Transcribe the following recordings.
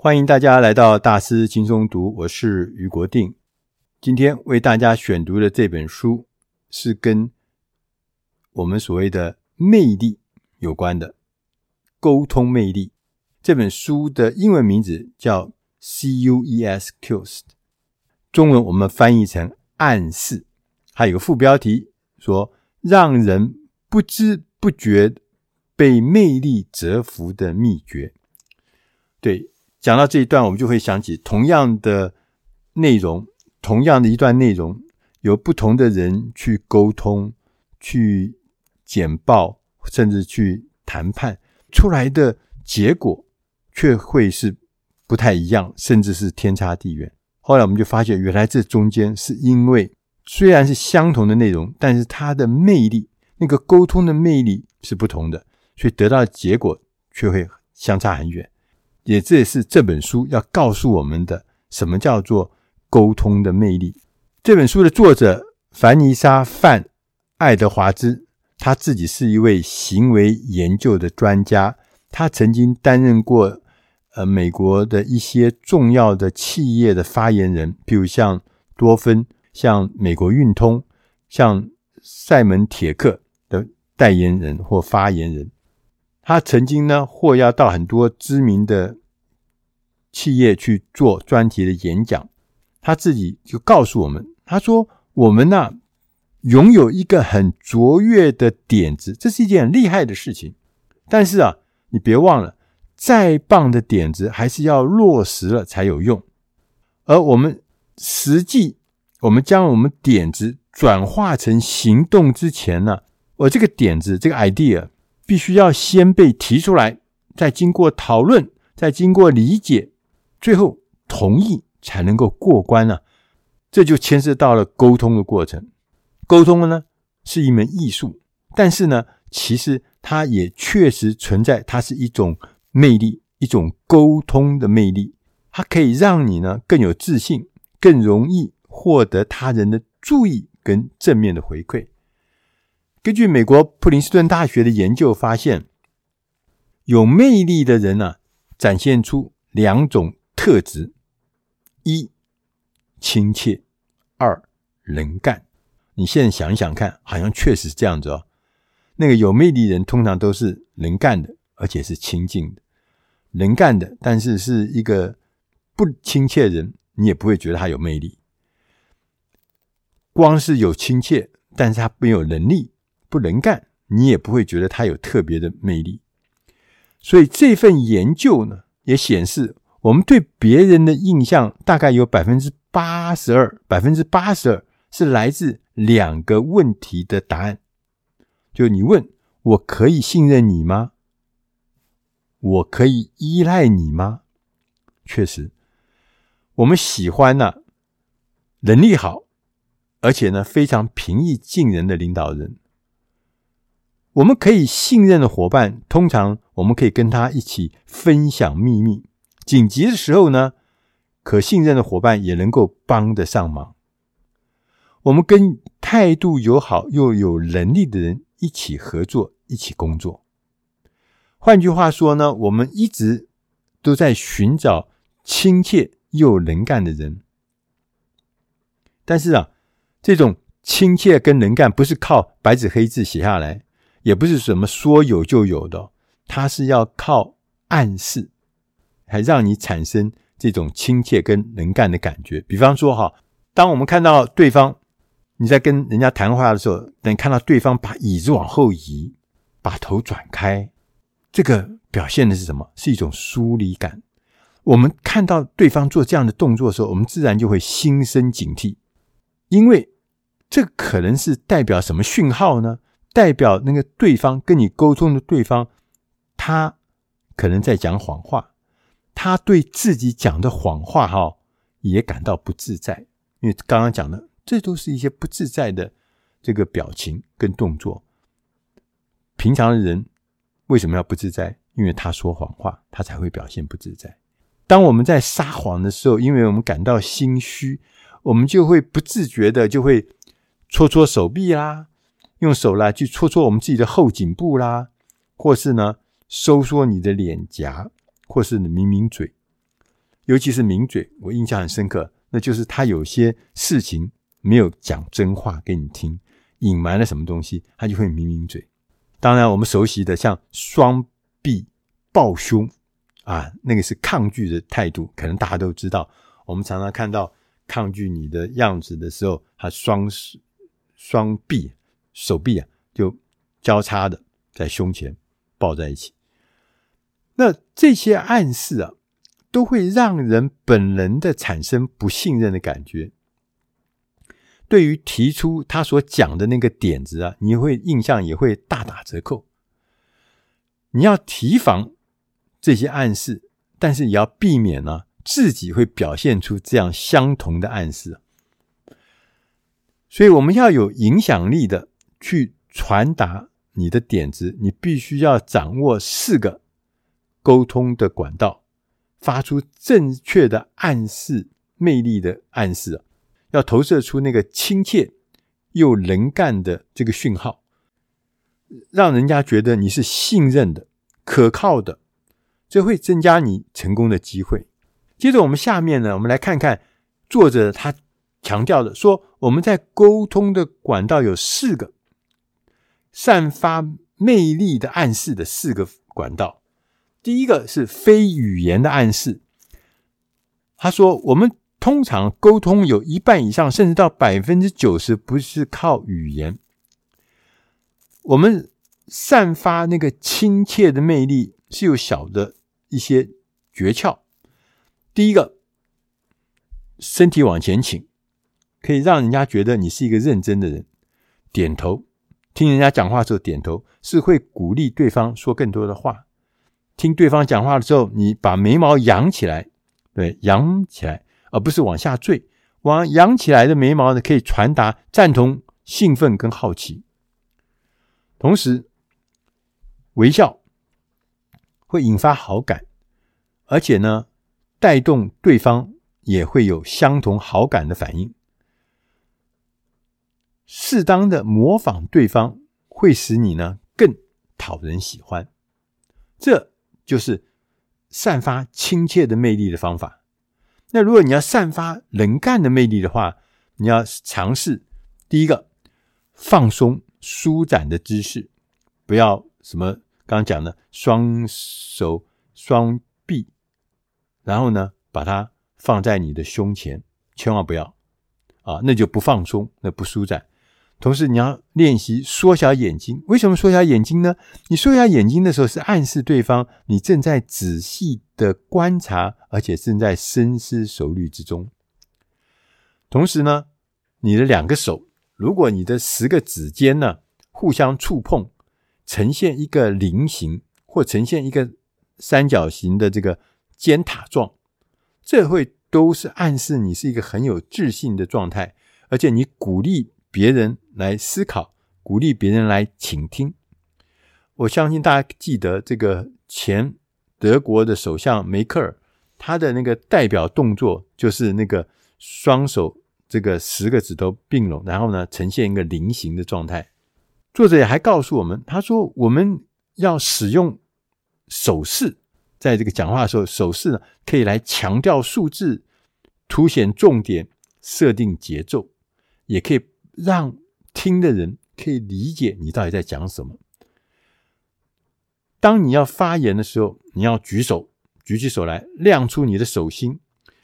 欢迎大家来到大师轻松读，我是余国定。今天为大家选读的这本书是跟我们所谓的魅力有关的，沟通魅力。这本书的英文名字叫 CUES Cues，中文我们翻译成暗示，还有个副标题说让人不知不觉被魅力折服的秘诀。对，讲到这一段，我们就会想起同样的内容，同样的一段内容，由不同的人去沟通、去简报，甚至去谈判出来的结果。却会是不太一样，甚至是天差地远。后来我们就发现，原来这中间是因为虽然是相同的内容，但是它的魅力，那个沟通的魅力是不同的，所以得到的结果却会相差很远。也这也是这本书要告诉我们的，什么叫做沟通的魅力。这本书的作者凡妮莎·范·爱德华兹，他自己是一位行为研究的专家，他曾经担任过。呃，美国的一些重要的企业的发言人，比如像多芬、像美国运通、像赛门铁克的代言人或发言人，他曾经呢，或要到很多知名的企业去做专题的演讲。他自己就告诉我们，他说：“我们呢，拥有一个很卓越的点子，这是一件很厉害的事情。但是啊，你别忘了。”再棒的点子，还是要落实了才有用。而我们实际，我们将我们点子转化成行动之前呢，我这个点子，这个 idea，必须要先被提出来，再经过讨论，再经过理解，最后同意才能够过关呢。这就牵涉到了沟通的过程。沟通呢，是一门艺术，但是呢，其实它也确实存在，它是一种。魅力，一种沟通的魅力，它可以让你呢更有自信，更容易获得他人的注意跟正面的回馈。根据美国普林斯顿大学的研究发现，有魅力的人呢、展现出两种特质：一亲切，二能干。你现在想想看，好像确实是这样子哦。那个有魅力的人通常都是能干的。而且是亲近的、能干的，但是是一个不亲切的人，你也不会觉得他有魅力。光是有亲切，但是他没有能力、不能干，你也不会觉得他有特别的魅力。所以这份研究呢，也显示我们对别人的印象大概有百分之八十二，百分之八十二是来自两个问题的答案。就你问我可以信任你吗？我可以依赖你吗？确实，我们喜欢呢、能力好，而且呢非常平易近人的领导人。我们可以信任的伙伴，通常我们可以跟他一起分享秘密。紧急的时候呢，可信任的伙伴也能够帮得上忙。我们跟态度友好又有能力的人一起合作，一起工作。换句话说呢，我们一直都在寻找亲切又能干的人。但是啊，这种亲切跟能干不是靠白纸黑字写下来，也不是什么说有就有的，它是要靠暗示，还让你产生这种亲切跟能干的感觉。比方说哈，当我们看到对方，你在跟人家谈话的时候，等看到对方把椅子往后移，把头转开。这个表现的是什么？是一种疏离感。我们看到对方做这样的动作的时候，我们自然就会心生警惕，因为这可能是代表什么讯号呢？代表那个对方跟你沟通的对方，他可能在讲谎话，他对自己讲的谎话哈也感到不自在，因为刚刚讲的这都是一些不自在的这个表情跟动作。平常的人。为什么要不自在？因为他说谎话，他才会表现不自在。当我们在撒谎的时候，因为我们感到心虚，我们就会不自觉的就会搓搓手臂啦，用手来去搓搓我们自己的后颈部啦，或是呢收缩你的脸颊，或是抿抿嘴。尤其是抿嘴，我印象很深刻，那就是他有些事情没有讲真话给你听，隐瞒了什么东西，他就会抿抿嘴。当然，我们熟悉的像双臂抱胸啊，那个是抗拒的态度，可能大家都知道。我们常常看到抗拒你的样子的时候，他双双臂手臂啊，就交叉的在胸前抱在一起。那这些暗示啊，都会让人本能的产生不信任的感觉。对于提出他所讲的那个点子啊，你会印象也会大打折扣。你要提防这些暗示，但是也要避免呢、自己会表现出这样相同的暗示。所以，我们要有影响力的去传达你的点子，你必须要掌握四个沟通的管道，发出正确的暗示，魅力的暗示啊。要投射出那个亲切又能干的这个讯号，让人家觉得你是信任的、可靠的，这会增加你成功的机会。接着，我们下面呢，我们来看看作者他强调的，说我们在沟通的管道有四个散发魅力的暗示的四个管道。第一个是非语言的暗示，他说我们。通常沟通有一半以上，甚至到百分之九十，不是靠语言。我们散发那个亲切的魅力是有小的一些诀窍。第一个，身体往前倾，可以让人家觉得你是一个认真的人。点头，听人家讲话时候点头，是会鼓励对方说更多的话。听对方讲话的时候，你把眉毛扬起来，对，扬起来。而不是往下坠，往扬起来的眉毛呢，可以传达赞同、兴奋跟好奇。同时，微笑会引发好感，而且呢，带动对方也会有相同好感的反应。适当的模仿对方，会使你呢更讨人喜欢。这就是散发亲切的魅力的方法。那如果你要散发能干的魅力的话，你要尝试第一个放松舒展的姿势，不要什么刚刚讲的双手双臂，然后呢把它放在你的胸前，千万不要啊，那就不放松，那不舒展。同时，你要练习缩小眼睛。为什么缩小眼睛呢？你缩小眼睛的时候，是暗示对方你正在仔细的观察，而且正在深思熟虑之中。同时呢，你的两个手，如果你的十个指尖呢互相触碰，呈现一个菱形或呈现一个三角形的这个尖塔状，这会都是暗示你是一个很有自信的状态，而且你鼓励别人来思考，鼓励别人来倾听。我相信大家记得这个前德国的首相梅克尔，他的那个代表动作就是那个双手这个十个指头并拢，然后呢呈现一个菱形的状态。作者也还告诉我们，他说我们要使用手势，在这个讲话的时候，手势呢可以来强调数字，凸显重点，设定节奏，也可以。让听的人可以理解你到底在讲什么。当你要发言的时候，你要举手，举起手来，亮出你的手心，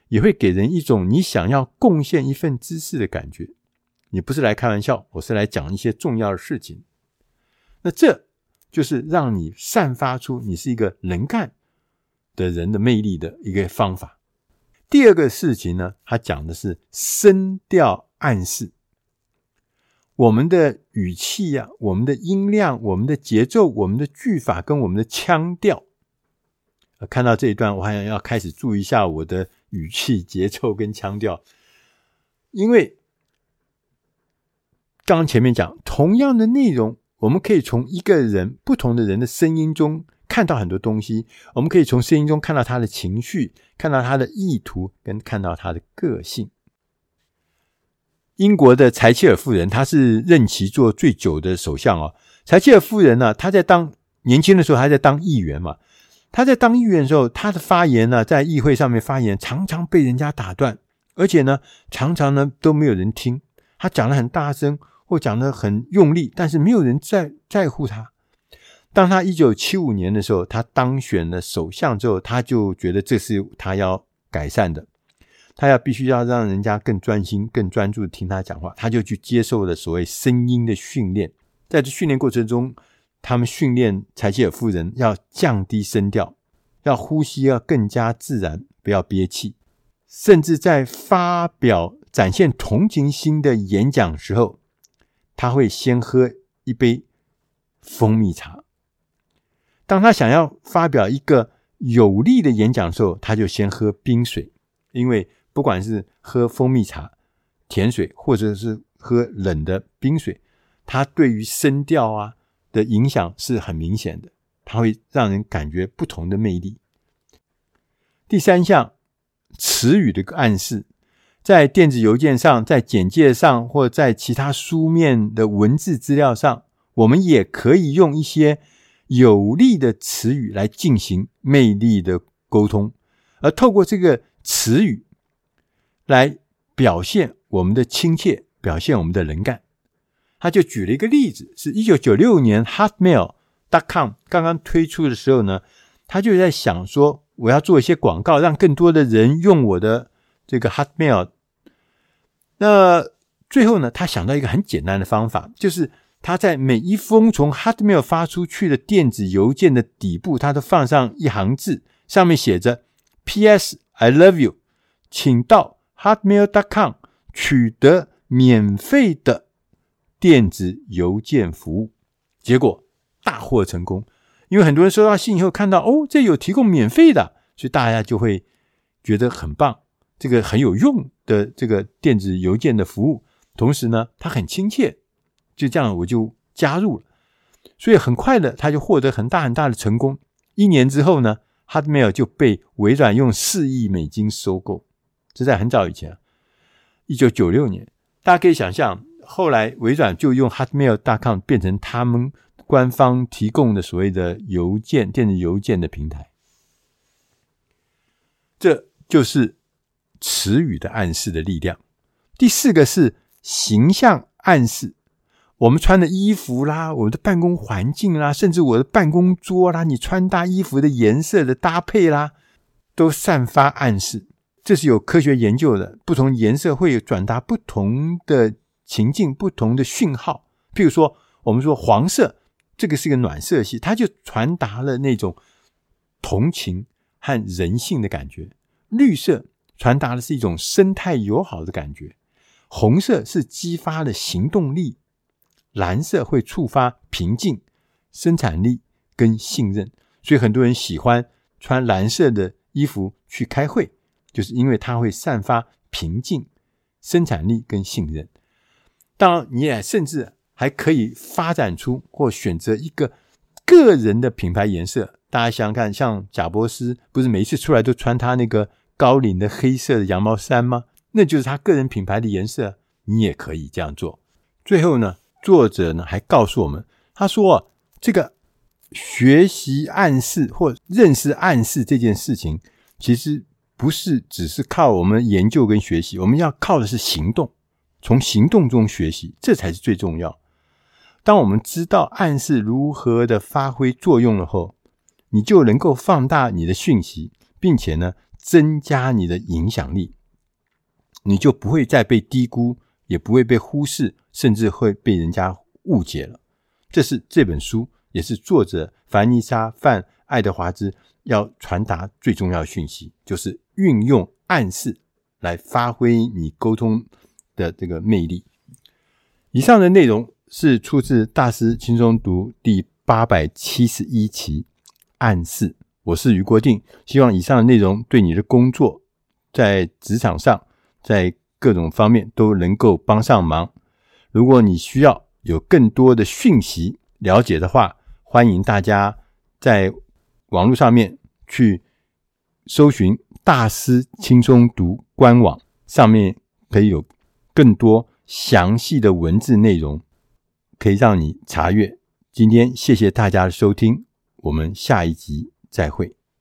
也会给人一种你想要贡献一份知识的感觉。你不是来开玩笑，我是来讲一些重要的事情。那这就是让你散发出你是一个能干的人的魅力的一个方法。第二个事情呢，他讲的是声调暗示。我们的语气呀、我们的音量，我们的节奏，我们的句法跟我们的腔调。看到这一段，我好像要开始注意一下我的语气、节奏跟腔调，因为刚刚前面讲，同样的内容，我们可以从一个人不同的人的声音中看到很多东西。我们可以从声音中看到他的情绪，看到他的意图，跟看到他的个性。英国的柴契尔夫人，她是任期做最久的首相哦。柴契尔夫人呢，她在当年轻的时候还在当议员嘛，他在当议员的时候，他的发言呢，在议会上面发言，常常被人家打断，而且呢，常常呢都没有人听。他讲得很大声，或讲得很用力，但是没有人在在乎他。当他一九七五年的时候，他当选了首相之后，他就觉得这是他要改善的，他要必须要让人家更专心、更专注地听他讲话，他就去接受了所谓声音的训练。在这训练过程中，他们训练柴契尔夫人要降低声调，要呼吸要更加自然，不要憋气，甚至在发表展现同情心的演讲时候，他会先喝一杯蜂蜜茶。当他想要发表一个有力的演讲的时候，他就先喝冰水，因为不管是喝蜂蜜茶、甜水，或者是喝冷的冰水，它对于声调啊的影响是很明显的，它会让人感觉不同的魅力。第三项，词语的暗示，在电子邮件上、在简介上，或在其他书面的文字资料上，我们也可以用一些。有力的词语来进行魅力的沟通，而透过这个词语来表现我们的亲切，表现我们的能干。他就举了一个例子，是一九九六年 Hotmail.com 刚刚推出的时候呢，他就在想说，我要做一些广告，让更多的人用我的这个 Hotmail。那最后呢，他想到一个很简单的方法，就是。他在每一封从 Hotmail 发出去的电子邮件的底部，他都放上一行字，上面写着 “P.S. I love you”，请到 Hotmail.com 取得免费的电子邮件服务。结果大获成功，因为很多人收到信以后看到哦，这有提供免费的，所以大家就会觉得很棒，这个很有用的这个电子邮件的服务，同时呢，它很亲切。就这样，我就加入了，所以很快的，他就获得很大很大的成功。一年之后呢，Hotmail 就被微软用四亿美金收购。这在很早以前，一九九六年，大家可以想象，后来微软就用 Hotmail.com 变成他们官方提供的所谓的邮件、电子邮件的平台。这就是词语的暗示的力量。第四个是形象暗示。我们穿的衣服啦，我们的办公环境啦，甚至我的办公桌啦，你穿搭衣服的颜色的搭配啦，都散发暗示。这是有科学研究的，不同颜色会有转达不同的情境、不同的讯号。譬如说，我们说黄色，这个是个暖色系，它就传达了那种同情和人性的感觉；绿色传达的是一种生态友好的感觉；红色是激发了行动力。蓝色会触发平静、生产力跟信任，所以很多人喜欢穿蓝色的衣服去开会，就是因为它会散发平静、生产力跟信任。当然，你也甚至还可以发展出或选择一个个人的品牌颜色。大家想想看，像贾伯斯，不是每一次出来都穿他那个高领的黑色的羊毛衫吗？那就是他个人品牌的颜色。你也可以这样做。最后呢，作者呢还告诉我们，他说这个学习暗示或认识暗示这件事情，其实不是只是靠我们研究跟学习，我们要靠的是行动，从行动中学习，这才是最重要。当我们知道暗示如何的发挥作用了后，你就能够放大你的讯息，并且呢增加你的影响力，你就不会再被低估。也不会被忽视，甚至会被人家误解了。这是这本书，也是作者凡妮莎·范爱德华兹要传达最重要的讯息，就是运用暗示来发挥你沟通的这个魅力。以上的内容是出自《大师轻松读》第八百七十一期暗示。我是余国定，希望以上的内容对你的工作，在职场上，在各种方面都能够帮上忙。如果你需要有更多的讯息了解的话，欢迎大家在网络上面去搜寻“大师轻松读”官网，上面可以有更多详细的文字内容，可以让你查阅。今天谢谢大家的收听，我们下一集再会。